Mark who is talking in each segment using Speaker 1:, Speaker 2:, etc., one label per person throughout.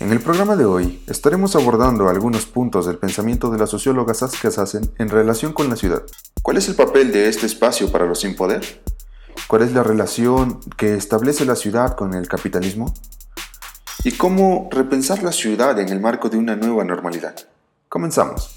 Speaker 1: En el programa de hoy estaremos abordando algunos puntos del pensamiento de la socióloga Saskia Sassen en relación con la ciudad. ¿Cuál es el papel de este espacio para los sin poder? ¿Cuál es la relación que establece la ciudad con el capitalismo? ¿Y cómo repensar la ciudad en el marco de una nueva normalidad? Comenzamos.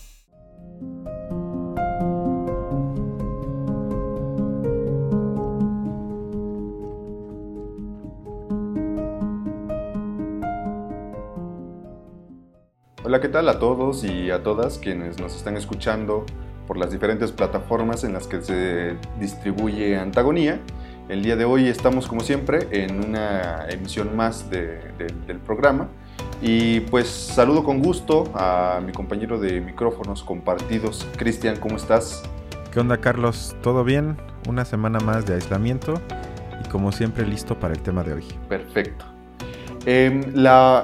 Speaker 1: Hola, ¿qué tal a todos y a todas quienes nos están escuchando por las diferentes plataformas en las que se distribuye Antagonía? El día de hoy estamos como siempre en una emisión más del programa y pues saludo con gusto a mi compañero de micrófonos compartidos. Cristian, ¿cómo estás?
Speaker 2: ¿Qué onda Carlos? ¿Todo bien? Una semana más de aislamiento y como siempre listo para el tema de hoy.
Speaker 1: Perfecto. Em,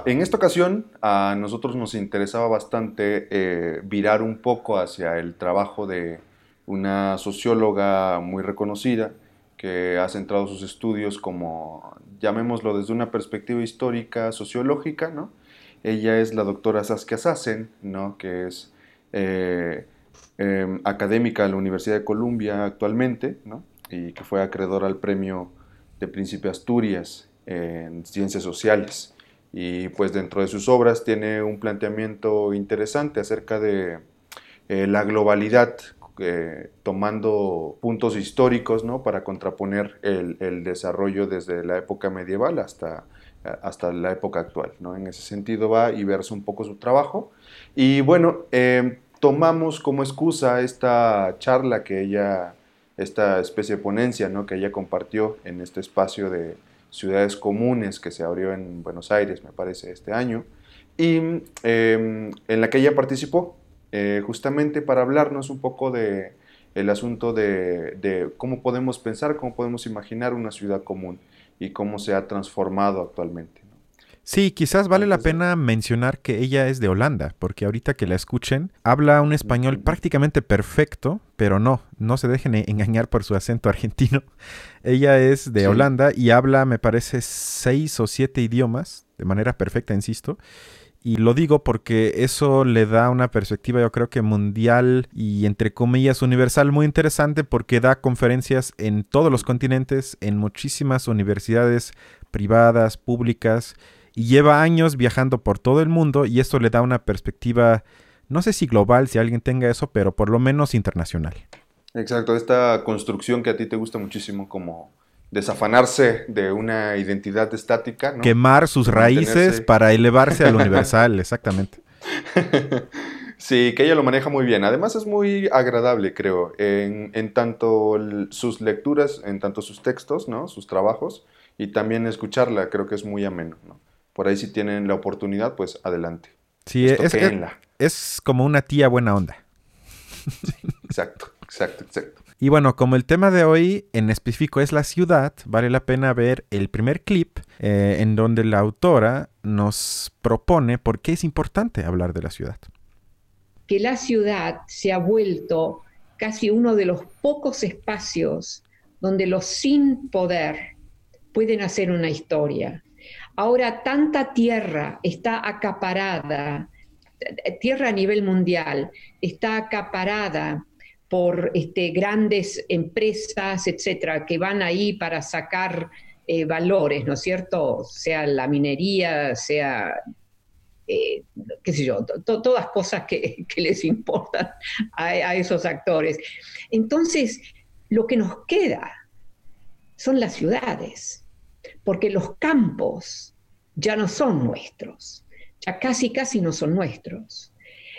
Speaker 1: en esta ocasión a nosotros nos interesaba bastante eh, virar un poco hacia el trabajo de una socióloga muy reconocida que ha centrado sus estudios como, llamémoslo desde una perspectiva histórica, sociológica, ¿no? Ella es la doctora Saskia Sassen, ¿no? que es eh, em, académica de la Universidad de Columbia actualmente, ¿no? y que fue acreedora al premio de Príncipe Asturias en ciencias sociales. Y pues dentro de sus obras tiene un planteamiento interesante acerca de eh, la globalidad, eh, tomando puntos históricos ¿no? para contraponer el, desarrollo desde la época medieval hasta, hasta la época actual. ¿no? En ese sentido va y verse un poco su trabajo. Y bueno, eh, tomamos como excusa esta charla que ella, esta especie de ponencia ¿no? que ella compartió en este espacio de, ciudades comunes que se abrió en Buenos Aires, me parece, este año, y em, en la que ella participó, eh, justamente para hablarnos un poco de el asunto de, cómo podemos pensar, cómo podemos imaginar una ciudad común y cómo se ha transformado actualmente.
Speaker 2: Sí, quizás vale la pena mencionar que ella es de Holanda, porque ahorita que la escuchen, habla un español prácticamente perfecto, pero no, no se dejen e-, engañar por su acento argentino. Ella es de Holanda y habla, me parece, seis o siete idiomas, de manera perfecta, insisto. Y lo digo porque eso le da una perspectiva, yo creo que mundial y entre comillas universal muy interesante porque da conferencias en todos los continentes, en muchísimas universidades privadas, públicas y lleva años viajando por todo el mundo y esto le da una perspectiva, no sé si global, si alguien tenga eso, pero por lo menos internacional.
Speaker 1: Exacto, esta construcción que a ti te gusta muchísimo como desafanarse de una identidad estática.
Speaker 2: Quemar sus raíces para elevarse al universal, exactamente.
Speaker 1: Sí, que ella lo maneja muy bien. Además es muy agradable, creo, en, tanto sus lecturas, en tanto sus textos, ¿no? Sus trabajos, y también escucharla, creo que es muy ameno, ¿no? Por ahí si tienen la oportunidad, pues adelante.
Speaker 2: Sí, es, es, como una tía buena onda.
Speaker 1: exacto, exacto, exacto.
Speaker 2: Y bueno, como el tema de hoy en específico es la ciudad, vale la pena ver el primer clip eh, en donde la autora nos propone por qué es importante hablar de la ciudad.
Speaker 3: Que la ciudad se ha vuelto casi uno de los pocos espacios donde los sin poder pueden hacer una historia. Ahora tanta tierra está acaparada, tierra a nivel mundial, está acaparada por este, grandes empresas, etcétera, que van ahí para sacar eh, valores, ¿no es cierto? Sea la minería, sea, eh, qué sé yo, todas cosas que, les importan a esos actores. Entonces, lo que nos queda son las ciudades porque los campos ya no son nuestros, ya casi, casi no son nuestros.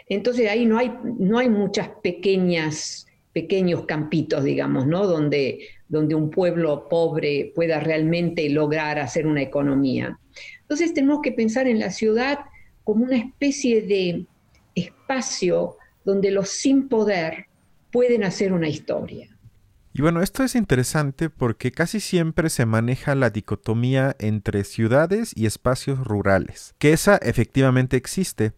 Speaker 3: Entonces ahí no hay, no hay muchas pequeñas, pequeños campitos, digamos, ¿no? Donde, donde un pueblo pobre pueda realmente lograr hacer una economía. Entonces tenemos que pensar en la ciudad como una especie de espacio donde los sin poder pueden hacer una historia.
Speaker 2: Y bueno, esto es interesante porque casi siempre se maneja la dicotomía entre ciudades y espacios rurales, que esa efectivamente existe,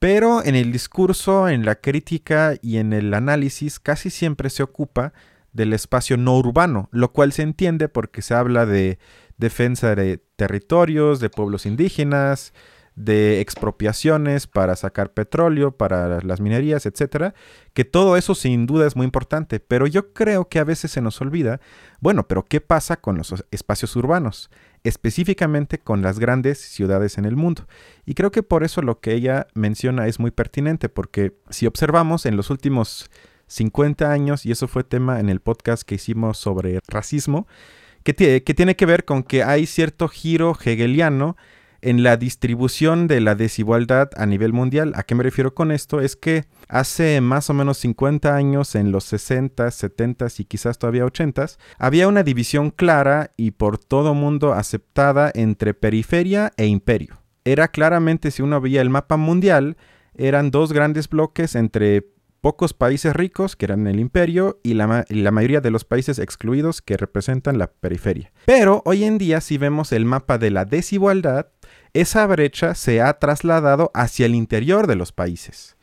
Speaker 2: pero en el discurso, en la crítica y en el análisis casi siempre se ocupa del espacio no urbano, lo cual se entiende porque se habla de defensa de territorios, de pueblos indígenas, de expropiaciones para sacar petróleo, para las minerías, etcétera, que todo eso sin duda es muy importante, pero yo creo que a veces se nos olvida, bueno, pero ¿qué pasa con los espacios urbanos? específicamente con las grandes ciudades en el mundo. Y creo que por eso lo que ella menciona es muy pertinente, porque si observamos en los últimos 50 años, y eso fue tema en el podcast que hicimos sobre racismo, que, que tiene que ver con que hay cierto giro hegeliano en la distribución de la desigualdad a nivel mundial. ¿A qué me refiero con esto? Es que hace más o menos 50 años, en los 60, 70 y quizás todavía 80, había una división clara y por todo mundo aceptada entre periferia e imperio. Era claramente, si uno veía el mapa mundial, eran dos grandes bloques entre pocos países ricos, que eran el imperio, y la, la, mayoría de los países excluidos, que representan la periferia. Pero hoy en día, si vemos el mapa de la desigualdad, esa brecha se ha trasladado hacia el interior de los países.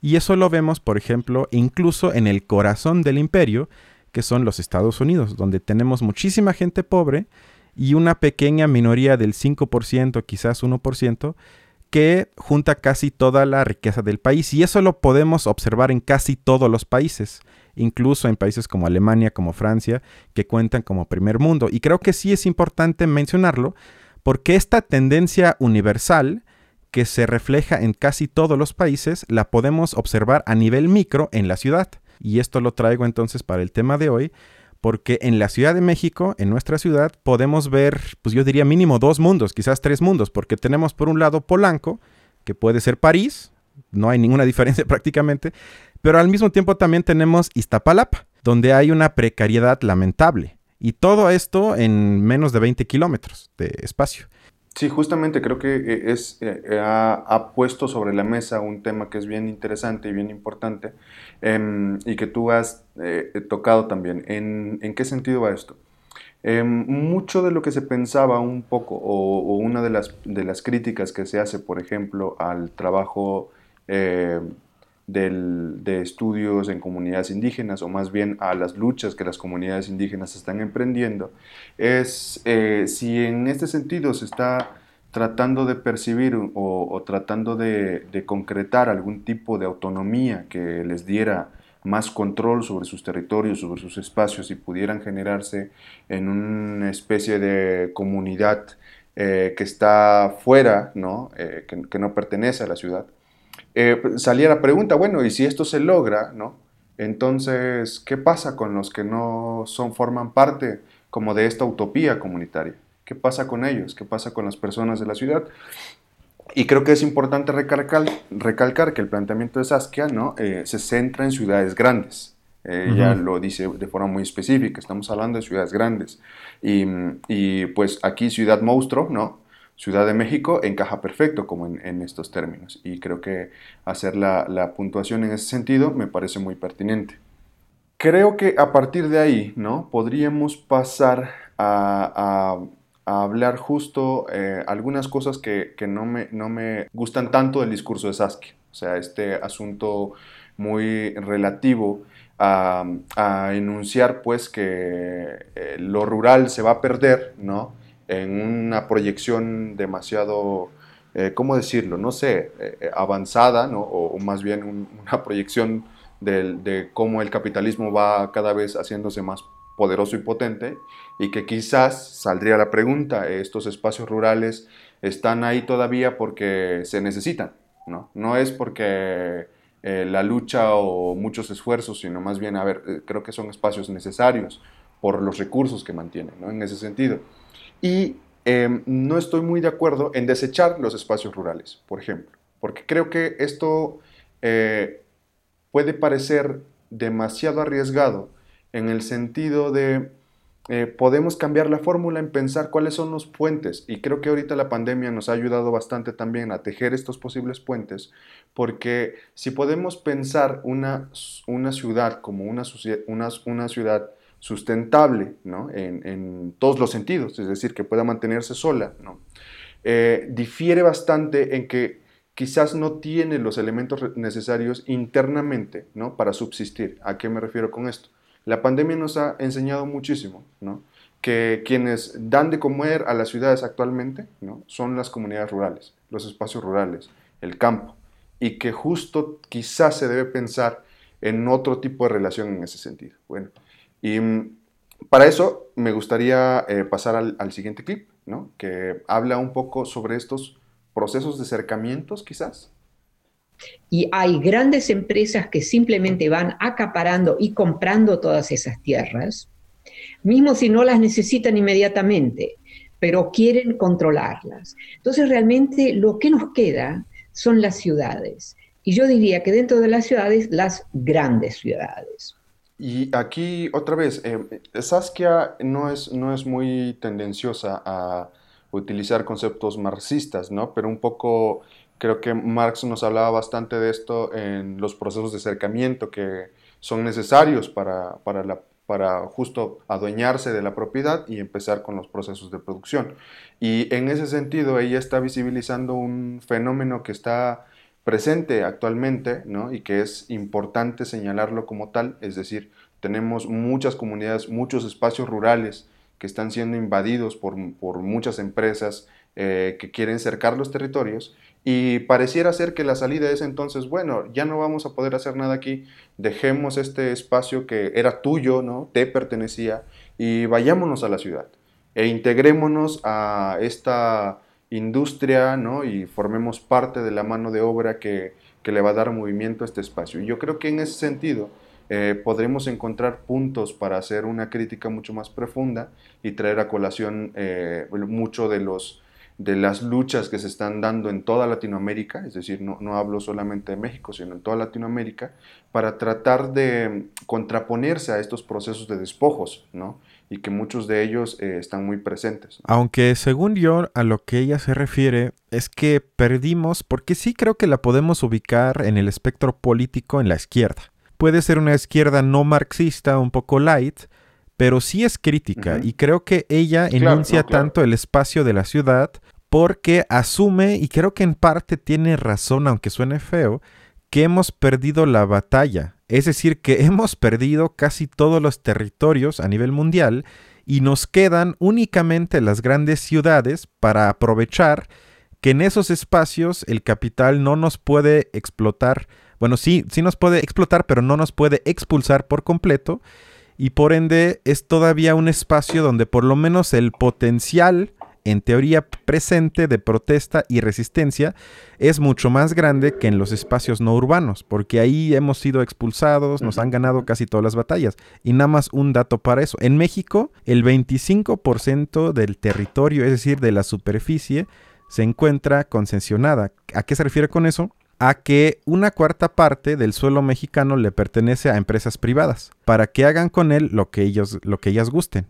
Speaker 2: Y eso lo vemos, por ejemplo, incluso en el corazón del imperio, que son los Estados Unidos, donde tenemos muchísima gente pobre y una pequeña minoría del 5%, quizás 1%, que junta casi toda la riqueza del país. Y eso lo podemos observar en casi todos los países, incluso en países como Alemania, como Francia, que cuentan como primer mundo. Y creo que sí es importante mencionarlo, porque esta tendencia universal que se refleja en casi todos los países la podemos observar a nivel micro en la ciudad. Y esto lo traigo entonces para el tema de hoy, porque en la Ciudad de México, en nuestra ciudad, podemos ver, pues yo diría mínimo dos mundos, quizás tres mundos, porque tenemos por un lado Polanco, que puede ser París, no hay ninguna diferencia prácticamente, pero al mismo tiempo también tenemos Iztapalapa, donde hay una precariedad lamentable. Y todo esto en menos de 20 kilómetros de espacio.
Speaker 1: Sí, justamente creo que eh, es, eh, eh, ha, puesto sobre la mesa un tema que es bien interesante y bien importante em, y que tú has tocado también. ¿En, ¿En, qué sentido va esto? Em, mucho de lo que se pensaba un poco o, una de las, de las críticas que se hace, por ejemplo, al trabajo de estudios en comunidades indígenas o más bien a las luchas que las comunidades indígenas están emprendiendo, es eh, si en este sentido se está tratando de percibir o, tratando de, concretar algún tipo de autonomía que les diera más control sobre sus territorios, sobre sus espacios y pudieran generarse en una especie de comunidad eh, que está fuera, ¿no? Eh, que no pertenece a la ciudad eh, salía la pregunta, bueno, y si esto se logra, ¿no? Entonces, ¿qué pasa con los que no son, forman parte como de esta utopía comunitaria? ¿Qué pasa con ellos? ¿Qué pasa con las personas de la ciudad? Y creo que es importante recalcar, recalcar que el planteamiento de Saskia ¿no? Eh, se centra en ciudades grandes. Ella lo dice de forma muy específica, estamos hablando de ciudades grandes. Y, y, pues aquí Ciudad Monstruo, ¿no? Ciudad de México encaja perfecto como en, estos términos y creo que hacer la, puntuación en ese sentido me parece muy pertinente. Creo que a partir de ahí, ¿no? Podríamos pasar a, hablar justo eh, algunas cosas que, no, me, no, me, gustan tanto del discurso de Saskia. O sea, este asunto muy relativo a, enunciar pues que eh, lo rural se va a perder, ¿no? En una proyección demasiado, eh, ¿cómo decirlo? No sé, eh, avanzada, ¿no? o, más bien una proyección de, cómo el capitalismo va cada vez haciéndose más poderoso y potente, y que quizás saldría la pregunta, ¿estos espacios rurales están ahí todavía porque se necesitan? No, no es porque eh, la lucha o muchos esfuerzos, sino más bien, a ver, creo que son espacios necesarios por los recursos que mantienen, ¿no? En ese sentido. Y em, no estoy muy de acuerdo en desechar los espacios rurales, por ejemplo, porque creo que esto eh, puede parecer demasiado arriesgado en el sentido de eh, podemos cambiar la fórmula en pensar cuáles son los puentes. Y creo que ahorita la pandemia nos ha ayudado bastante también a tejer estos posibles puentes porque si podemos pensar una, una ciudad como una, una, una ciudad sustentable ¿no? en, todos los sentidos, es decir, que pueda mantenerse sola, ¿no? Eh, difiere bastante en que quizás no tiene los elementos necesarios internamente ¿no? para subsistir. ¿A qué me refiero con esto? La pandemia nos ha enseñado muchísimo, ¿no? que quienes dan de comer a las ciudades actualmente ¿no? son las comunidades rurales, los espacios rurales, el campo, y que justo quizás se debe pensar en otro tipo de relación en ese sentido. Bueno, y mm, para eso me gustaría eh, pasar al, siguiente clip, ¿no? que habla un poco sobre estos procesos de acercamientos quizás.
Speaker 3: Y hay grandes empresas que simplemente van acaparando y comprando todas esas tierras mismo si no las necesitan inmediatamente, pero quieren controlarlas. Entonces realmente lo que nos queda son las ciudades. Y yo diría que dentro de las ciudades, las grandes ciudades.
Speaker 1: Y aquí otra vez, eh, Saskia no es, no es muy tendenciosa a utilizar conceptos marxistas, ¿no? Pero un poco creo que Marx nos hablaba bastante de esto en los procesos de acercamiento que son necesarios para, para la para justo adueñarse de la propiedad y empezar con los procesos de producción. Y en ese sentido ella está visibilizando un fenómeno que está presente actualmente ¿no? y que es importante señalarlo como tal, es decir, tenemos muchas comunidades, muchos espacios rurales que están siendo invadidos por, por muchas empresas eh, que quieren cercar los territorios y pareciera ser que la salida es entonces, bueno, ya no vamos a poder hacer nada aquí, dejemos este espacio que era tuyo, ¿no? Te pertenecía y vayámonos a la ciudad e integrémonos a esta industria, ¿no? Y formemos parte de la mano de obra que, le va a dar movimiento a este espacio. Y yo creo que en ese sentido eh, podremos encontrar puntos para hacer una crítica mucho más profunda y traer a colación eh, mucho de los de las luchas que se están dando en toda Latinoamérica, es decir, no, hablo solamente de México, sino en toda Latinoamérica, para tratar de contraponerse a estos procesos de despojos, ¿no? Y que muchos de ellos eh, están muy presentes.
Speaker 2: Aunque según yo, a lo que ella se refiere es que perdimos, porque sí creo que la podemos ubicar en el espectro político en la izquierda. Puede ser una izquierda no marxista, un poco light, pero sí es crítica y creo que ella enuncia tanto el espacio de la ciudad porque asume, y creo que en parte tiene razón, aunque suene feo, que hemos perdido la batalla. Es decir, que hemos perdido casi todos los territorios a nivel mundial y nos quedan únicamente las grandes ciudades para aprovechar que en esos espacios el capital no nos puede explotar. Bueno, sí, sí nos puede explotar, pero no nos puede expulsar por completo y por ende es todavía un espacio donde por lo menos el potencial en teoría presente de protesta y resistencia es mucho más grande que en los espacios no urbanos, porque ahí hemos sido expulsados, nos han ganado casi todas las batallas. Y nada más un dato para eso. En México, el 25% del territorio, es decir, de la superficie, se encuentra concesionada. ¿A qué se refiere con eso? a que una cuarta parte del suelo mexicano le pertenece a empresas privadas, para que hagan con él lo que, ellos, lo que ellas gusten.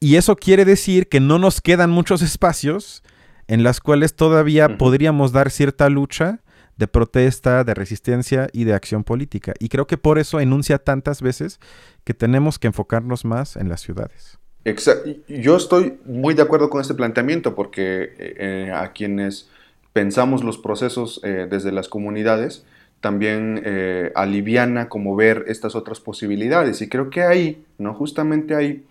Speaker 2: Y eso quiere decir que no nos quedan muchos espacios en las cuales todavía podríamos dar cierta lucha de protesta, de resistencia y de acción política. Y creo que por eso enuncia tantas veces que tenemos que enfocarnos más en las ciudades.
Speaker 1: Exacto. Yo estoy muy de acuerdo con este planteamiento porque eh, a quienes pensamos los procesos eh, desde las comunidades, también eh, aliviana como ver estas otras posibilidades. Y creo que ahí, ¿no? Justamente ahí,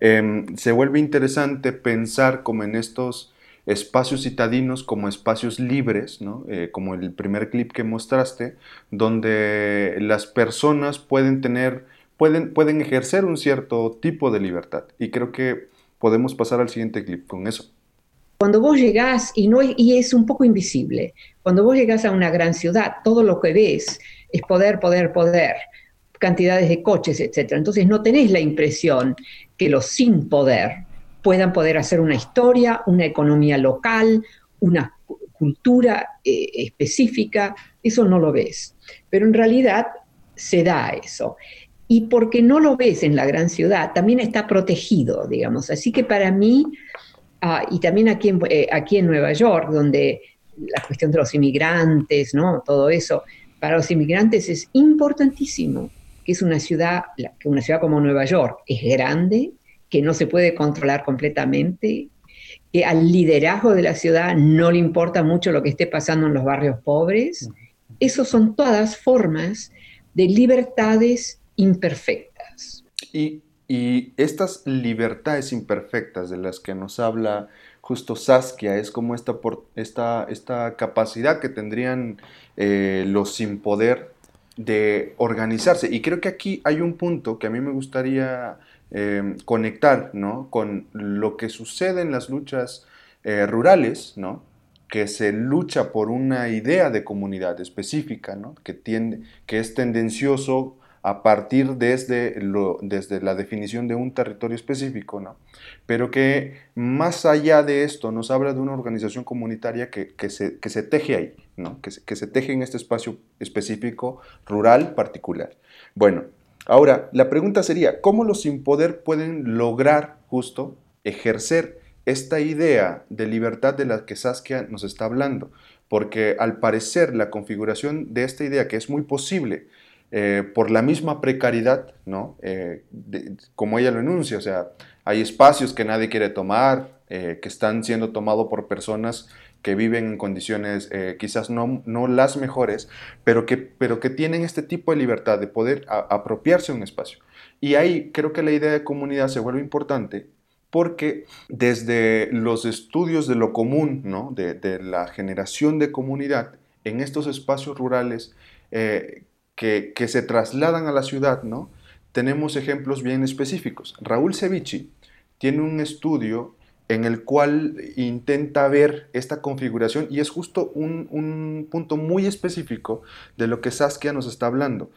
Speaker 1: em, se vuelve interesante pensar como en estos espacios citadinos como espacios libres, ¿no? Eh, como el primer clip que mostraste, donde las personas pueden tener, pueden, pueden ejercer un cierto tipo de libertad. Y creo que podemos pasar al siguiente clip con eso.
Speaker 3: Cuando vos llegás, y, no, y es un poco invisible, cuando vos llegás a una gran ciudad, todo lo que ves es poder, poder, poder, cantidades de coches, etc. Entonces no tenés la impresión que los sin poder puedan poder hacer una historia, una economía local, una cultura eh, específica, eso no lo ves. Pero en realidad se da eso. Y porque no lo ves en la gran ciudad, también está protegido, digamos. Así que para mí Ah, y también aquí en, eh, aquí en Nueva York, donde la cuestión de los inmigrantes, ¿no? Todo eso, para los inmigrantes es importantísimo que es una ciudad, que una ciudad como Nueva York es grande, que no se puede controlar completamente, que al liderazgo de la ciudad no le importa mucho lo que esté pasando en los barrios pobres. Esas son todas formas de libertades imperfectas.
Speaker 1: Y Y estas libertades imperfectas de las que nos habla justo Saskia es como esta, esta, esta capacidad que tendrían eh, los sin poder de organizarse. Y creo que aquí hay un punto que a mí me gustaría eh, conectar ¿no? con lo que sucede en las luchas eh, rurales, ¿no? que se lucha por una idea de comunidad específica, ¿no? que, tiende, que es tendencioso a partir desde, lo, desde la definición de un territorio específico, ¿no? pero que más allá de esto nos habla de una organización comunitaria que, que, se, que se, teje ahí, ¿no? que, se, que se teje en este espacio específico rural particular. Bueno, ahora la pregunta sería, ¿cómo los sin poder pueden lograr justo ejercer esta idea de libertad de la que Saskia nos está hablando? Porque al parecer la configuración de esta idea, que es muy posible, eh, por la misma precariedad, ¿no? Eh, como ella lo enuncia, o sea, hay espacios que nadie quiere tomar, eh, que están siendo tomados por personas que viven en condiciones quizás no, no, las mejores, pero que, pero que tienen este tipo de libertad de poder apropiarse de un espacio. Y ahí creo que la idea de comunidad se vuelve importante porque desde los estudios de lo común, ¿no? de, de la generación de comunidad en estos espacios rurales, que, se trasladan a la ciudad, ¿no? Tenemos ejemplos bien específicos. Raúl Cevichi tiene un estudio en el cual intenta ver esta configuración y es justo un, punto muy específico de lo que Saskia nos está hablando.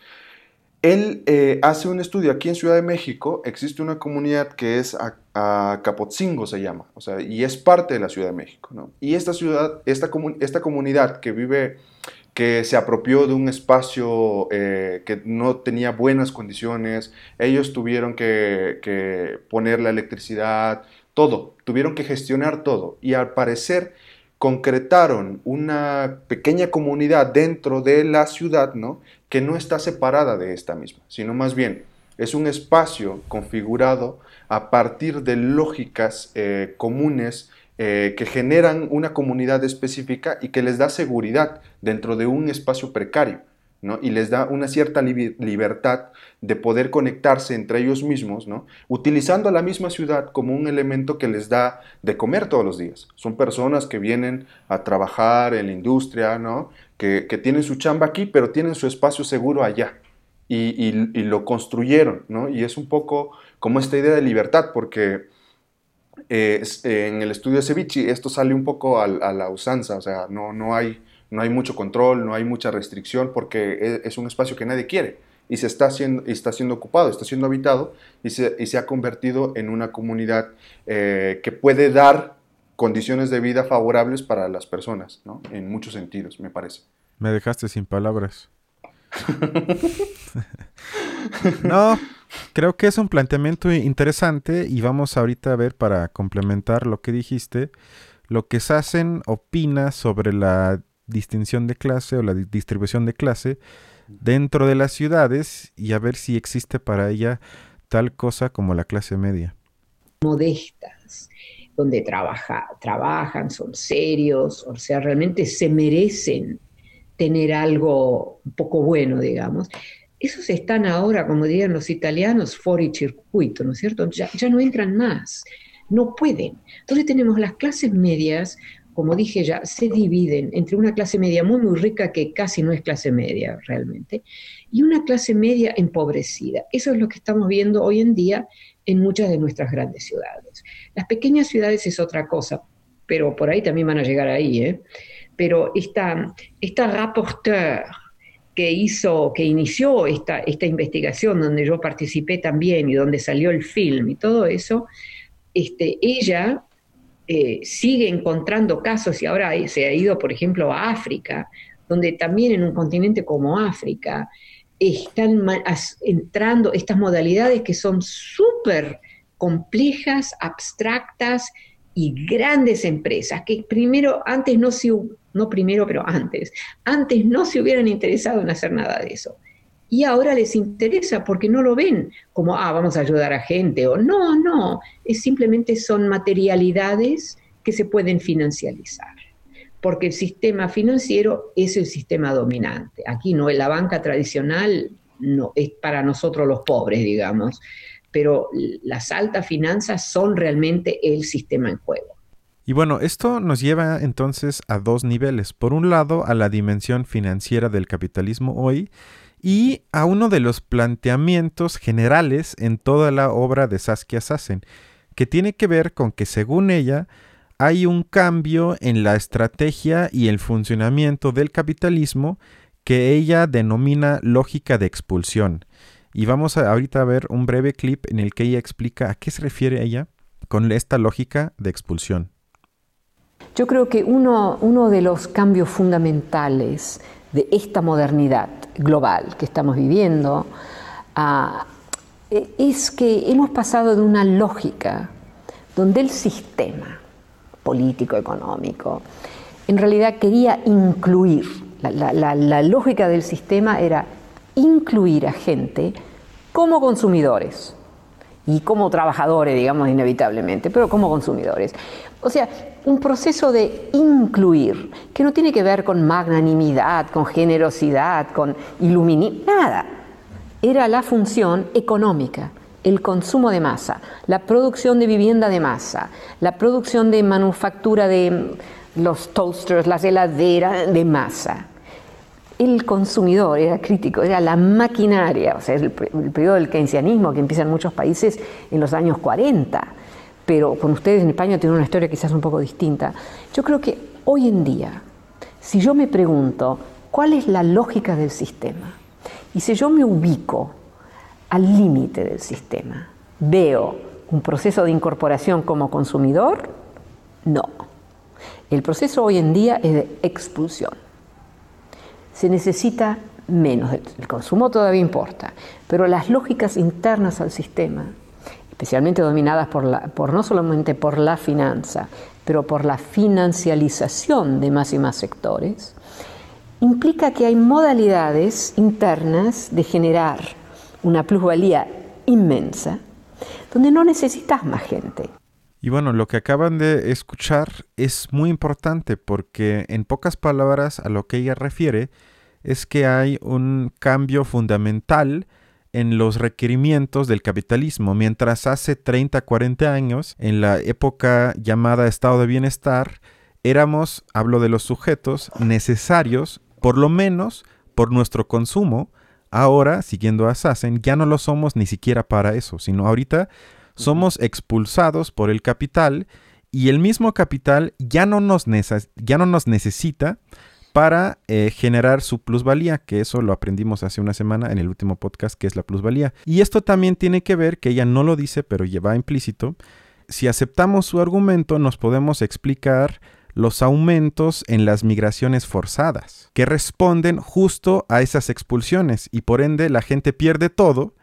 Speaker 1: Él eh, hace un estudio aquí en Ciudad de México, existe una comunidad que es Capotzingo se llama, o sea, y es parte de la Ciudad de México, ¿no? Y esta ciudad, esta, esta comunidad que vive que se apropió de un espacio eh, que no tenía buenas condiciones, ellos tuvieron que, poner la electricidad, todo, tuvieron que gestionar todo y al parecer concretaron una pequeña comunidad dentro de la ciudad, ¿no? Que no está separada de esta misma, sino más bien es un espacio configurado a partir de lógicas eh, comunes eh, que generan una comunidad específica y que les da seguridad dentro de un espacio precario. ¿No? y les da una cierta libertad de poder conectarse entre ellos mismos, ¿no? utilizando la misma ciudad como un elemento que les da de comer todos los días. Son personas que vienen a trabajar en la industria, ¿no? que, tienen su chamba aquí, pero tienen su espacio seguro allá. Y, lo construyeron, ¿no? Y es un poco como esta idea de libertad, porque eh, en el estudio de Ceviche esto sale un poco a, la usanza, o sea, no, no, hay, no hay mucho control, no hay mucha restricción porque es, un espacio que nadie quiere y se está siendo, está siendo ocupado, está siendo habitado y se, y se ha convertido en una comunidad eh, que puede dar condiciones de vida favorables para las personas, ¿no? En muchos sentidos, me parece.
Speaker 2: Me dejaste sin palabras. no, creo que es un planteamiento interesante y vamos ahorita a ver para complementar lo que dijiste, lo que Sassen opina sobre la distinción de clase o la distribución de clase dentro de las ciudades y a ver si existe para ella tal cosa como la clase media.
Speaker 3: Modestas, donde trabaja, trabajan, son serios, o sea, realmente se merecen tener algo un poco bueno, digamos. Esos están ahora, como dirían los italianos, fuori circuito, ¿no es cierto? Ya, ya no entran más, no pueden. Entonces tenemos las clases medias, como dije ya, se dividen entre una clase media muy, muy rica, que casi no es clase media realmente, y una clase media empobrecida. Eso es lo que estamos viendo hoy en día en muchas de nuestras grandes ciudades. Las pequeñas ciudades es otra cosa, pero por ahí también van a llegar ahí, ¿eh? pero esta, esta rapporteur que hizo, que inició esta, esta investigación, donde yo participé también y donde salió el film y todo eso, este, ella eh, sigue encontrando casos y ahora se ha ido, por ejemplo, a África, donde también en un continente como África están entrando estas modalidades que son súper complejas, abstractas y grandes empresas que primero, antes no se, no primero, pero antes, antes no se hubieran interesado en hacer nada de eso. Y ahora les interesa porque no lo ven como, ah, vamos a ayudar a gente, o no, no, es simplemente son materialidades que se pueden financializar. Porque el sistema financiero es el sistema dominante. Aquí no, la banca tradicional no, es para nosotros los pobres, digamos.
Speaker 4: pero las altas finanzas son realmente el sistema en juego.
Speaker 2: Y bueno, esto nos lleva entonces a dos niveles. Por un lado, a la dimensión financiera del capitalismo hoy y a uno de los planteamientos generales en toda la obra de Saskia Sassen, que tiene que ver con que según ella hay un cambio en la estrategia y el funcionamiento del capitalismo que ella denomina lógica de expulsión. Y vamos a ahorita a ver un breve clip en el que ella explica a qué se refiere ella con esta lógica de expulsión.
Speaker 3: Yo creo que uno, uno de los cambios fundamentales de esta modernidad global que estamos viviendo ah, e, es que hemos pasado de una lógica donde el sistema político, económico, en realidad quería incluir, la lógica del sistema era incluir a gente como consumidores y como trabajadores, digamos, inevitablemente, pero como consumidores. O sea, un proceso de incluir, que no tiene que ver con magnanimidad, con generosidad, con iluminismo, nada. Era la función económica, el consumo de masa, la producción de vivienda de masa, la producción de manufactura de los toasters, las heladeras de masa el consumidor era crítico, era la maquinaria, o sea, el, el periodo del keynesianismo que empieza en muchos países en los años 40, pero con ustedes en España tiene una historia quizás un poco distinta. Yo creo que hoy en día, si yo me pregunto cuál es la lógica del sistema, y si yo me ubico al límite del sistema, veo un proceso de incorporación como consumidor, no. El proceso hoy en día es de expulsión se necesita menos. El consumo todavía importa, pero las lógicas internas al sistema, especialmente dominadas por, no solamente por la finanza, pero por la financialización de más y más sectores, implica que hay modalidades internas de generar una plusvalía inmensa, donde no necesitas más gente.
Speaker 2: Y bueno, lo que acaban de escuchar es muy importante porque en pocas palabras a lo que ella refiere es que hay un cambio fundamental en los requerimientos del capitalismo. Mientras hace 30, 40 años, en la época llamada estado de bienestar, éramos, hablo de los sujetos, necesarios, por lo menos por nuestro consumo. Ahora, siguiendo a Sassen, ya no lo somos ni siquiera para eso, sino ahorita somos expulsados por el capital y el mismo capital ya no nos, ya no nos necesita para eh, generar su plusvalía, que eso lo aprendimos hace una semana en el último podcast, que es la plusvalía. Y esto también tiene que ver, que ella no lo dice, pero lleva implícito, si aceptamos su argumento, nos podemos explicar los aumentos en las migraciones forzadas, que responden justo a esas expulsiones y por ende la gente pierde todo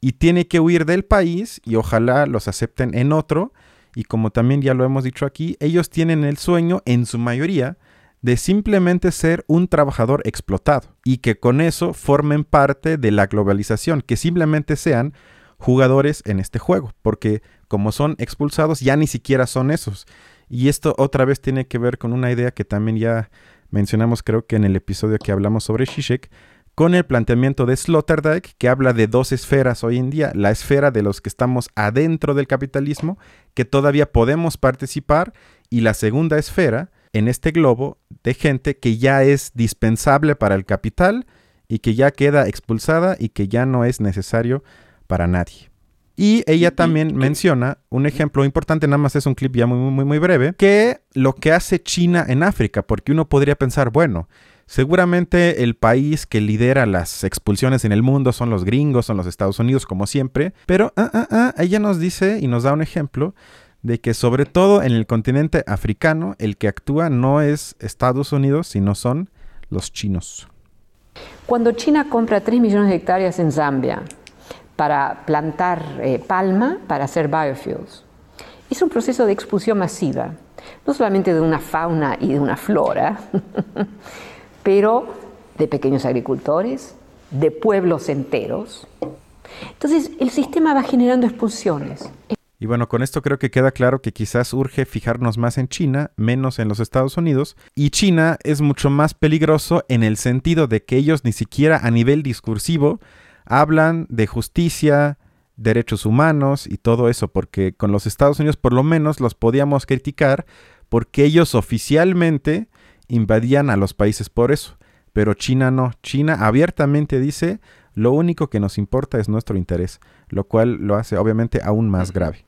Speaker 2: y tiene que huir del país y ojalá los acepten en otro. Y como también ya lo hemos dicho aquí, ellos tienen el sueño, en su mayoría, de simplemente ser un trabajador explotado y que con eso formen parte de la globalización, que simplemente sean jugadores en este juego, porque como son expulsados ya ni siquiera son esos. Y esto otra vez tiene que ver con una idea que también ya mencionamos creo que en el episodio que hablamos sobre Zizek, con el planteamiento de Sloterdijk, que habla de dos esferas hoy en día, la esfera de los que estamos adentro del capitalismo, que todavía podemos participar, y la segunda esfera, en este globo de gente que ya es dispensable para el capital y que ya queda expulsada y que ya no es necesario para nadie. Y ella también menciona un ejemplo importante, nada más es un clip ya muy, muy, muy breve, que lo que hace China en África, porque uno podría pensar, bueno, seguramente el país que lidera las expulsiones en el mundo son los gringos, son los Estados Unidos, como siempre, pero ah, ah, ah, ella nos dice y nos da un ejemplo de que sobre todo en el continente africano el que actúa no es Estados Unidos, sino son los chinos.
Speaker 3: Cuando China compra 3 millones de hectáreas en Zambia para plantar eh, palma para hacer biofuels, es un proceso de expulsión masiva, no solamente de una fauna y de una flora, pero de pequeños agricultores, de pueblos enteros. Entonces el sistema va generando expulsiones.
Speaker 2: Y bueno, con esto creo que queda claro que quizás urge fijarnos más en China, menos en los Estados Unidos. Y China es mucho más peligroso en el sentido de que ellos ni siquiera a nivel discursivo hablan de justicia, derechos humanos y todo eso, porque con los Estados Unidos por lo menos los podíamos criticar porque ellos oficialmente invadían a los países por eso. Pero China no. China abiertamente dice, lo único que nos importa es nuestro interés, lo cual lo hace obviamente aún más grave.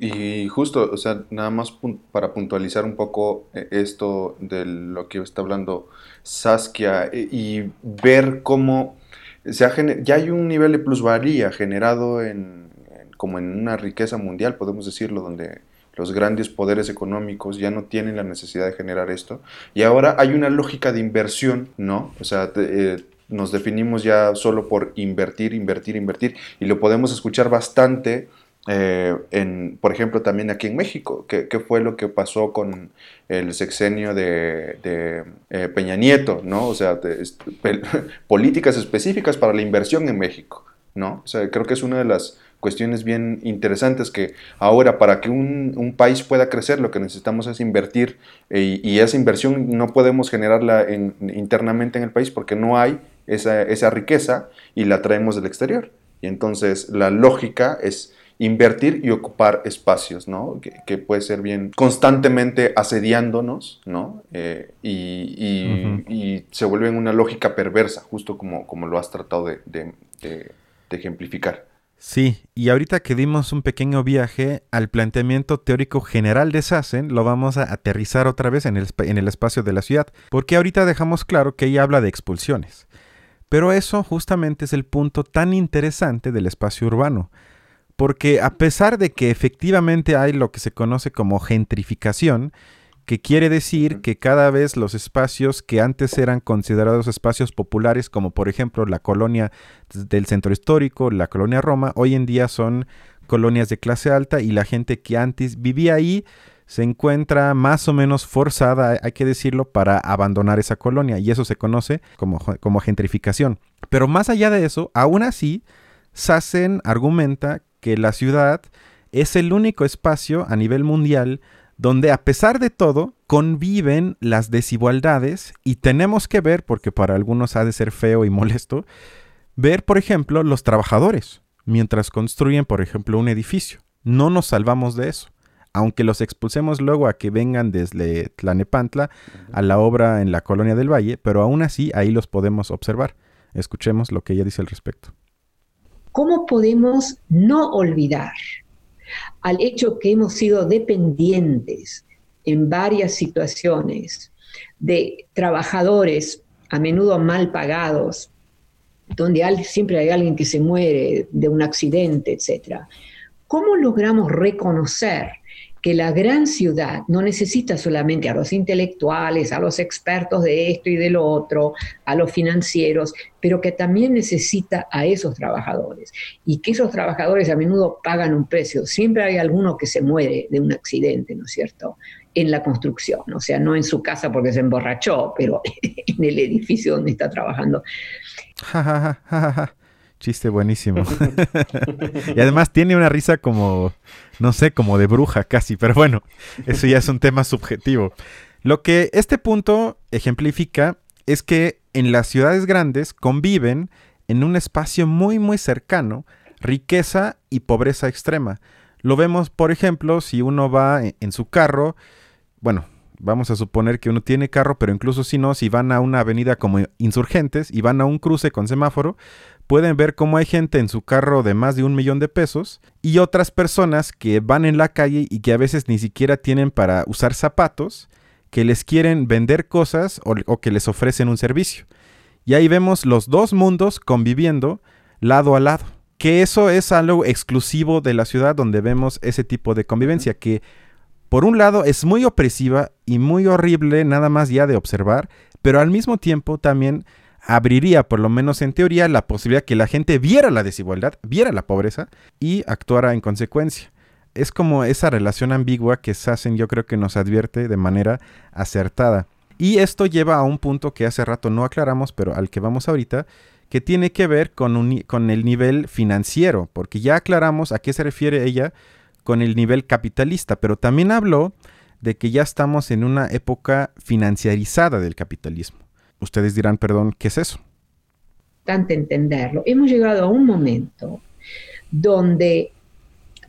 Speaker 1: Y justo, o sea, nada más para puntualizar un poco eh, esto de lo que está hablando Saskia eh, y ver cómo se ya hay un nivel de plusvalía generado en, como en una riqueza mundial, podemos decirlo, donde los grandes poderes económicos ya no tienen la necesidad de generar esto. Y ahora hay una lógica de inversión, ¿no? O sea, eh, nos definimos ya solo por invertir, invertir, invertir. Y lo podemos escuchar bastante eh, por ejemplo, también aquí en México, ¿qué, fue lo que pasó con el sexenio de, eh, Peña Nieto, ¿no? O sea, políticas específicas para la inversión en México, ¿no? O sea, creo que es una de las cuestiones bien interesantes que ahora para que un, país pueda crecer lo que necesitamos es invertir eh, y, esa inversión no podemos generarla internamente en el país porque no hay esa riqueza y la traemos del exterior. Y entonces la lógica es invertir y ocupar espacios, ¿no? Que, puede ser bien constantemente asediándonos, ¿no? Eh, y, se vuelve en una lógica perversa, justo como, como lo has tratado de, ejemplificar.
Speaker 2: Sí, y ahorita que dimos un pequeño viaje al planteamiento teórico general de Sassen, lo vamos a aterrizar otra vez en el, en el espacio de la ciudad, porque ahorita dejamos claro que ella habla de expulsiones. Pero eso justamente es el punto tan interesante del espacio urbano, porque a pesar de que efectivamente hay lo que se conoce como gentrificación, que quiere decir que cada vez los espacios que antes eran considerados espacios populares, como por ejemplo la colonia del centro histórico, la colonia Roma, hoy en día son colonias de clase alta y la gente que antes vivía ahí se encuentra más o menos forzada, hay que decirlo, para abandonar esa colonia y eso se conoce como, como gentrificación. Pero más allá de eso, aún así, Sassen argumenta que la ciudad es el único espacio a nivel mundial donde a pesar de todo conviven las desigualdades y tenemos que ver, porque para algunos ha de ser feo y molesto, ver, por ejemplo, los trabajadores mientras construyen, por ejemplo, un edificio. No nos salvamos de eso. Aunque los expulsemos luego a que vengan desde Tlanepantla a la obra en la colonia del Valle, pero aún así ahí los podemos observar. Escuchemos lo que ella dice al respecto.
Speaker 3: ¿Cómo podemos no olvidar al hecho que hemos sido dependientes en varias situaciones de trabajadores a menudo mal pagados, donde siempre hay alguien que se muere de un accidente, etc. ¿Cómo logramos reconocer que la gran ciudad no necesita solamente a los intelectuales, a los expertos de esto y de lo otro, a los financieros, pero que también necesita a esos trabajadores y que esos trabajadores a menudo pagan un precio. Siempre hay alguno que se muere de un accidente, ¿no es cierto? En la construcción, o sea, no en su casa porque se emborrachó, pero en el edificio donde está trabajando.
Speaker 2: Chiste buenísimo. y además tiene una risa como, no sé, como de bruja casi, pero bueno, eso ya es un tema subjetivo. Lo que este punto ejemplifica es que en las ciudades grandes conviven en un espacio muy muy cercano riqueza y pobreza extrema. Lo vemos, por ejemplo, si uno va en su carro, bueno, vamos a suponer que uno tiene carro, pero incluso si no, si van a una avenida como insurgentes y van a un cruce con semáforo, pueden ver cómo hay gente en su carro de más de un millón de pesos y otras personas que van en la calle y que a veces ni siquiera tienen para usar zapatos, que les quieren vender cosas o, que les ofrecen un servicio. Y ahí vemos los dos mundos conviviendo lado a lado. Que eso es algo exclusivo de la ciudad donde vemos ese tipo de convivencia, que por un lado es muy opresiva y muy horrible nada más ya de observar, pero al mismo tiempo también abriría, por lo menos en teoría, la posibilidad que la gente viera la desigualdad, viera la pobreza y actuara en consecuencia. Es como esa relación ambigua que Sassen yo creo que nos advierte de manera acertada. Y esto lleva a un punto que hace rato no aclaramos, pero al que vamos ahorita, que tiene que ver con, con el nivel financiero, porque ya aclaramos a qué se refiere ella con el nivel capitalista, pero también habló de que ya estamos en una época financiarizada del capitalismo. Ustedes dirán, perdón, ¿qué es eso?
Speaker 3: Importante entenderlo. Hemos llegado a un momento donde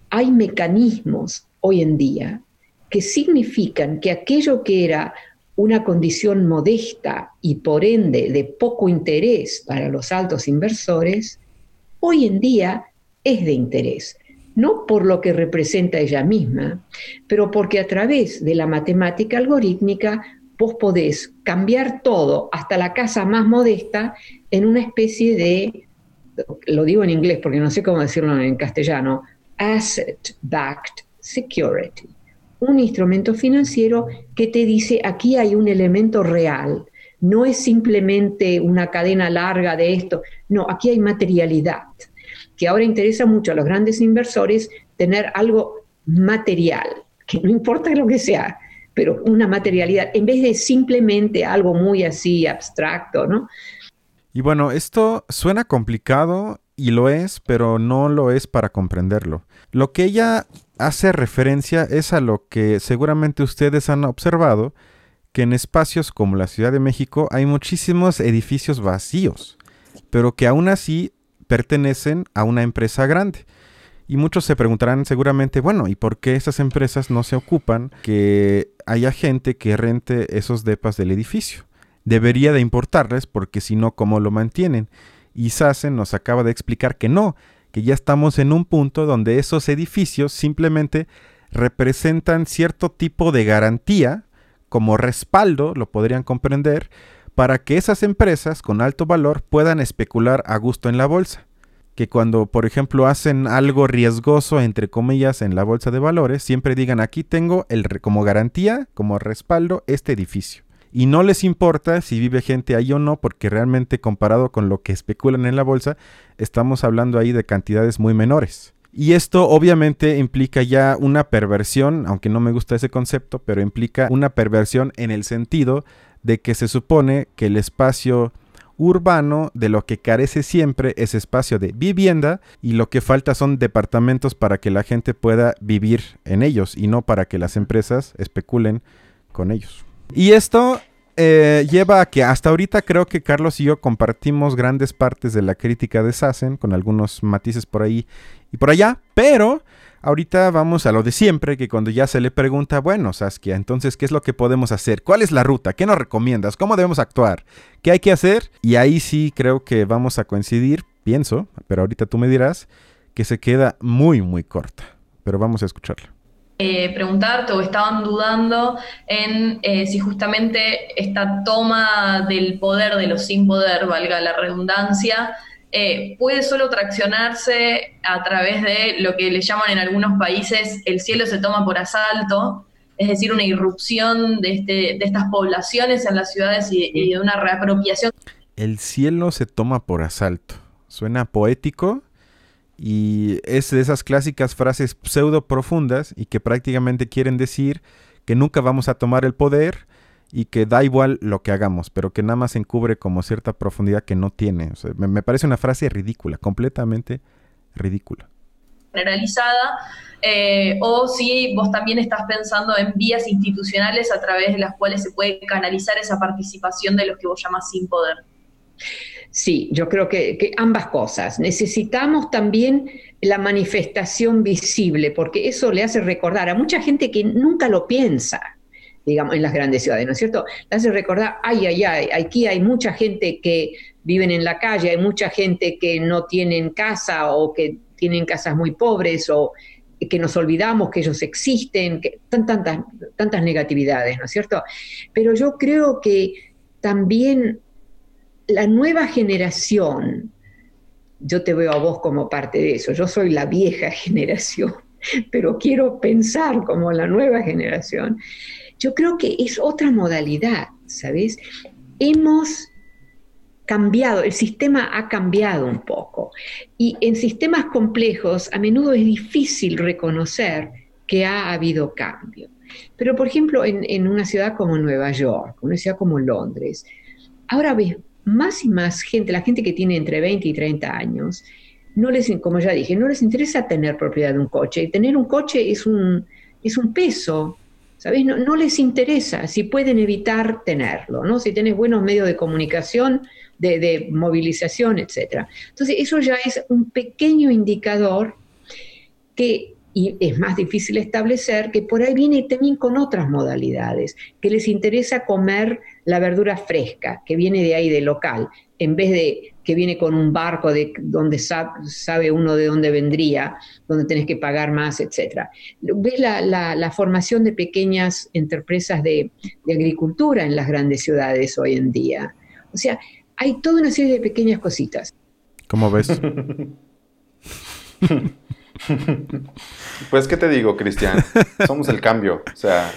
Speaker 3: hay mecanismos hoy en día que significan que aquello que era una condición modesta y por ende de poco interés para los altos inversores, hoy en día es de interés. No por lo que representa ella misma, pero porque a través de la matemática algorítmica vos podés cambiar todo, hasta la casa más modesta, en una especie de, lo digo en inglés porque no sé cómo decirlo en castellano, asset-backed security. Un instrumento financiero que te dice aquí hay un elemento real, no es simplemente una cadena larga de esto, no, aquí hay materialidad, que ahora interesa mucho a los grandes inversores tener algo material, que no importa lo que sea, pero una materialidad, en vez de simplemente algo muy así abstracto, ¿no?
Speaker 2: Y bueno, esto suena complicado y lo es, pero no lo es para comprenderlo. Lo que ella hace referencia es a lo que seguramente ustedes han observado, que en espacios como la Ciudad de México hay muchísimos edificios vacíos, pero que aún así pertenecen a una empresa grande. Y muchos se preguntarán seguramente, bueno, ¿y por qué esas empresas no se ocupan que haya gente que rente esos depas del edificio? Debería de importarles porque si no, ¿cómo lo mantienen? Y Sassen nos acaba de explicar que no, que ya estamos en un punto donde esos edificios simplemente representan cierto tipo de garantía como respaldo, lo podrían comprender, para que esas empresas con alto valor puedan especular a gusto en la bolsa. Que cuando, por ejemplo, hacen algo riesgoso, entre comillas, en la bolsa de valores, siempre digan aquí tengo el, como garantía, como respaldo, este edificio y no les importa si vive gente ahí o no, porque realmente comparado con lo que especulan en la bolsa, estamos hablando ahí de cantidades muy menores. Y esto obviamente implica ya una perversión, aunque no me gusta ese concepto, pero implica una perversión en el sentido de que se supone que el espacio urbano de lo que carece siempre es espacio de vivienda y lo que falta son departamentos para que la gente pueda vivir en ellos y no para que las empresas especulen con ellos. Y esto eh, lleva a que hasta ahorita creo que Carlos y yo compartimos grandes partes de la crítica de Sassen, con algunos matices por ahí y por allá, pero ahorita vamos a lo de siempre, que cuando ya se le pregunta, bueno, Saskia, entonces, ¿qué es lo que podemos hacer? ¿Cuál es la ruta? ¿Qué nos recomiendas? ¿Cómo debemos actuar? ¿Qué hay que hacer? Y ahí sí creo que vamos a coincidir, pienso, pero ahorita tú me dirás, que se queda muy, muy corta. Pero vamos a escucharla.
Speaker 5: Eh, preguntarte o estaban dudando en eh, si justamente esta toma del poder de los sin poder, valga la redundancia, eh, puede solo traccionarse a través de lo que le llaman en algunos países el cielo se toma por asalto, es decir, una irrupción de, este, de estas poblaciones en las ciudades y de una reapropiación.
Speaker 2: El cielo se toma por asalto. Suena poético, y es de esas clásicas frases pseudo profundas y que prácticamente quieren decir que nunca vamos a tomar el poder y que da igual lo que hagamos, pero que nada más encubre como cierta profundidad que no tiene. me, parece una frase ridícula, completamente ridícula.
Speaker 5: Generalizada, eh, o si vos también estás pensando en vías institucionales a través de las cuales se puede canalizar esa participación de los que vos llamas sin poder.
Speaker 3: Sí, yo creo que, ambas cosas. Necesitamos también la manifestación visible, porque eso le hace recordar a mucha gente que nunca lo piensa, digamos, en las grandes ciudades, ¿no es cierto? Le hace recordar, ay, ay, ay, aquí hay mucha gente que viven en la calle, hay mucha gente que no tienen casa o que tienen casas muy pobres o que nos olvidamos que ellos existen, que tantas, tantas negatividades, ¿no es cierto? Pero yo creo que también la nueva generación, yo te veo a vos como parte de eso, yo soy la vieja generación, pero quiero pensar como la nueva generación. Yo creo que es otra modalidad, ¿sabes? Hemos cambiado, el sistema ha cambiado un poco. Y en sistemas complejos a menudo es difícil reconocer que ha habido cambio. Pero, por ejemplo, en, en una ciudad como Nueva York, una ciudad como Londres, ahora ves más y más gente, la gente que tiene entre 20 y 30 años, no les, como ya dije, no les interesa tener propiedad de un coche. Tener un coche es un, es un peso ¿Sabes? No, les interesa si pueden evitar tenerlo, ¿no? Si tenés buenos medios de comunicación, de, de movilización, etc. Entonces, eso ya es un pequeño indicador que y es más difícil establecer que por ahí viene también con otras modalidades, que les interesa comer la verdura fresca, que viene de ahí, de local, en vez de que viene con un barco de donde sabe uno de dónde vendría, donde tenés que pagar más, etc. Ves la, formación de pequeñas empresas de, de agricultura en las grandes ciudades hoy en día. O sea, hay toda una serie de pequeñas cositas.
Speaker 2: ¿Cómo ves?
Speaker 1: Pues, ¿qué te digo, Cristian? Somos el cambio. O sea,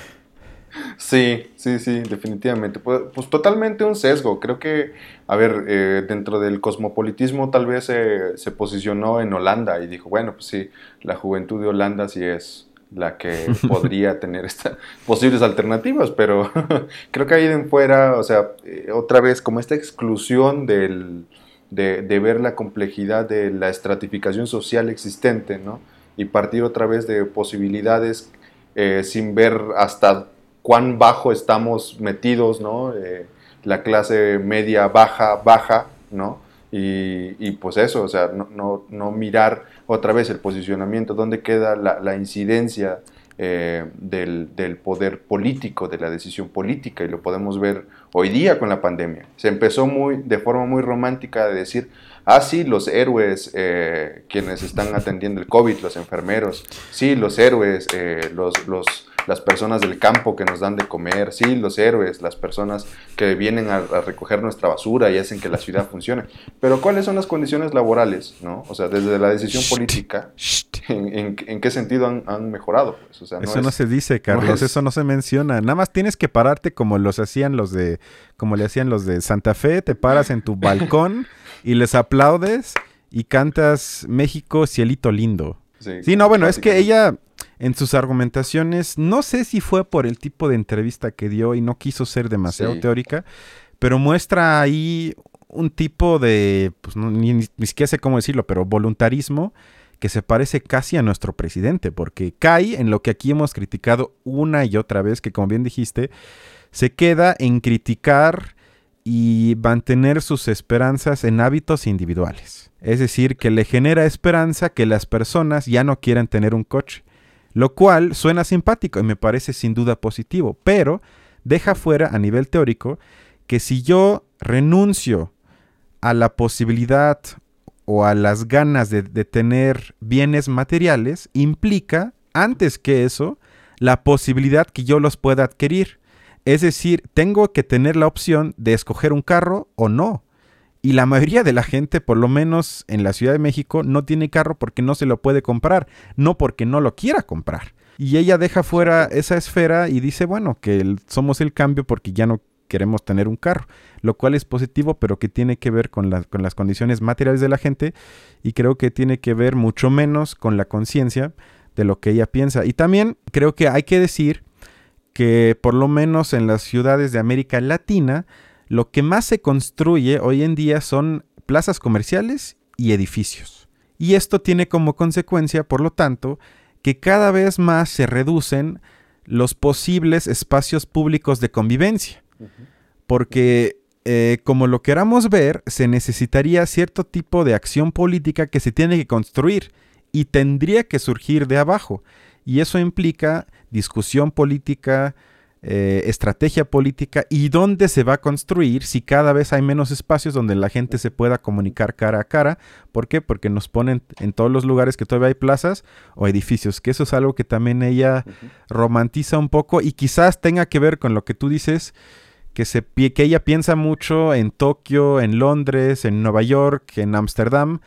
Speaker 1: sí, sí, sí, definitivamente. Pues, pues totalmente un sesgo. Creo que, a ver, eh, dentro del cosmopolitismo tal vez se posicionó en Holanda y dijo, bueno, pues sí, la juventud de Holanda sí es la que podría tener estas posibles alternativas, pero creo que ahí en fuera, o sea, eh, otra vez como esta exclusión del, de, de, ver la complejidad de la estratificación social existente, ¿no? y partir otra vez de posibilidades eh, sin ver hasta cuán bajo estamos metidos, ¿no? Eh, la clase media baja, baja, ¿no? Y, pues eso, o sea, no, mirar otra vez el posicionamiento, dónde queda la, incidencia eh, del, del, poder político, de la decisión política, y lo podemos ver hoy día con la pandemia. Se empezó muy, de forma muy romántica de decir, Ah, sí, los héroes, eh, quienes están atendiendo el COVID, los enfermeros. Sí, los héroes, eh, los, los, las personas del campo que nos dan de comer. Sí, los héroes, las personas que vienen a, recoger nuestra basura y hacen que la ciudad funcione. Pero ¿cuáles son las condiciones laborales? ¿no? O sea, desde la decisión política, ¿en, qué sentido han, mejorado?
Speaker 2: Pues? eso no se dice, Carlos, eso no se menciona. Nada más tienes que pararte como los hacían los de, como le hacían los de Santa Fe, te paras en tu balcón y les aplaudes y cantas México, cielito lindo. Sí, no, bueno, es que ella en sus argumentaciones, no sé si fue por el tipo de entrevista que dio y no quiso ser demasiado teórica, pero muestra ahí un tipo de, pues ni, ni, siquiera sé cómo decirlo, pero voluntarismo que se parece casi a nuestro presidente, porque cae en lo que aquí hemos criticado una y otra vez, que como bien dijiste, se queda en criticar y mantener sus esperanzas en hábitos individuales. Es decir, que le genera esperanza que las personas ya no quieran tener un coche, lo cual suena simpático y me parece sin duda positivo, pero deja fuera a nivel teórico que si yo renuncio a la posibilidad o a las ganas de, de tener bienes materiales, implica, antes que eso, la posibilidad que yo los pueda adquirir. Es decir, tengo que tener la opción de escoger un carro o no. Y la mayoría de la gente, por lo menos en la Ciudad de México, no tiene carro porque no se lo puede comprar, no porque no lo quiera comprar. Y ella deja fuera esa esfera y dice, bueno, que somos el cambio porque ya no queremos tener un carro, lo cual es positivo, pero que tiene que ver con, con las condiciones materiales de la gente y creo que tiene que ver mucho menos con la conciencia de lo que ella piensa. Y también creo que hay que decir que por lo menos en las ciudades de América Latina, lo que más se construye hoy en día son plazas comerciales y edificios. Y esto tiene como consecuencia, por lo tanto, que cada vez más se reducen los posibles espacios públicos de convivencia. Porque, eh, como lo queramos ver, se necesitaría cierto tipo de acción política que se tiene que construir y tendría que surgir de abajo. Y eso implica discusión política, eh, estrategia política y dónde se va a construir si cada vez hay menos espacios donde la gente se pueda comunicar cara a cara. ¿Por qué? Porque nos ponen en todos los lugares que todavía hay plazas o edificios, que eso es algo que también ella romantiza un poco y quizás tenga que ver con lo que tú dices. Que, se, que ella piensa mucho en Tokio, en Londres, en Nueva York, en Ámsterdam,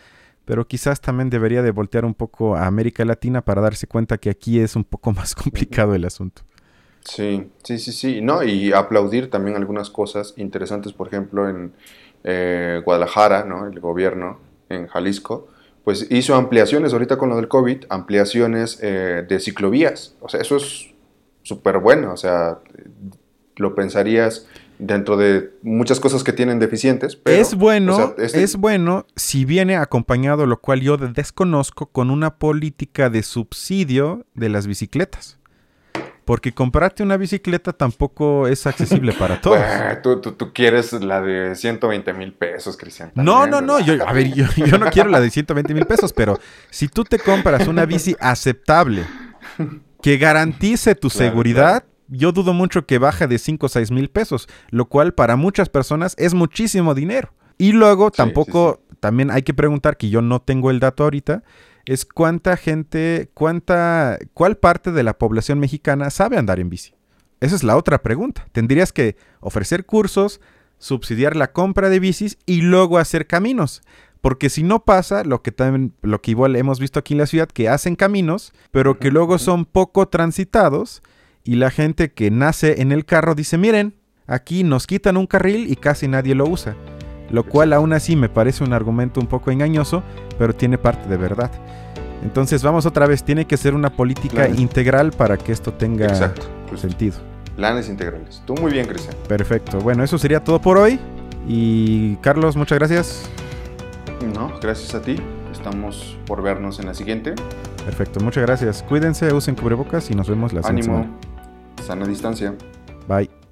Speaker 2: pero quizás también debería de voltear un poco a América Latina para darse cuenta que aquí es un poco más complicado el asunto.
Speaker 1: Sí, sí, sí, sí. No, y aplaudir también algunas cosas interesantes, por ejemplo, en eh, Guadalajara, ¿no? El gobierno en Jalisco, pues hizo ampliaciones, ahorita con lo del COVID, ampliaciones eh, de ciclovías. O sea, eso es súper bueno, o sea, lo pensarías dentro de muchas cosas que tienen deficientes. Pero,
Speaker 2: es bueno, es bueno si viene acompañado, lo cual yo desconozco, con una política de subsidio de las bicicletas. Porque comprarte una bicicleta tampoco es accesible para todos.
Speaker 1: tú, tú, quieres la de 120 mil pesos, Cristian.
Speaker 2: No, no, no. Yo, a ver, yo, yo, no quiero la de 120 mil pesos, pero si tú te compras una bici aceptable que garantice tu seguridad, yo dudo mucho que baje de 5 o 6 mil pesos, lo cual para muchas personas es muchísimo dinero. Y luego tampoco, también hay que preguntar, que yo no tengo el dato ahorita, es cuánta gente, cuánta, cuál parte de la población mexicana sabe andar en bici. Esa es la otra pregunta. Tendrías que ofrecer cursos, subsidiar la compra de bicis y luego hacer caminos. Porque si no pasa, lo que también, lo que igual hemos visto aquí en la ciudad, que hacen caminos, pero que luego son poco transitados, y la gente que nace en el carro dice, miren, aquí nos quitan un carril y casi nadie lo usa. Lo cual aún así me parece un argumento un poco engañoso, pero tiene parte de verdad. Entonces vamos otra vez, tiene que ser una política integral para que esto tenga sentido.
Speaker 1: Planes integrales. Tú muy bien, Cristian.
Speaker 2: Perfecto. Bueno, eso sería todo por hoy. Y Carlos, muchas gracias.
Speaker 1: No, gracias a ti. Estamos por vernos en la siguiente.
Speaker 2: Perfecto, muchas gracias. Cuídense, usen cubrebocas y nos vemos la
Speaker 1: siguiente semana. Sana distancia. Bye.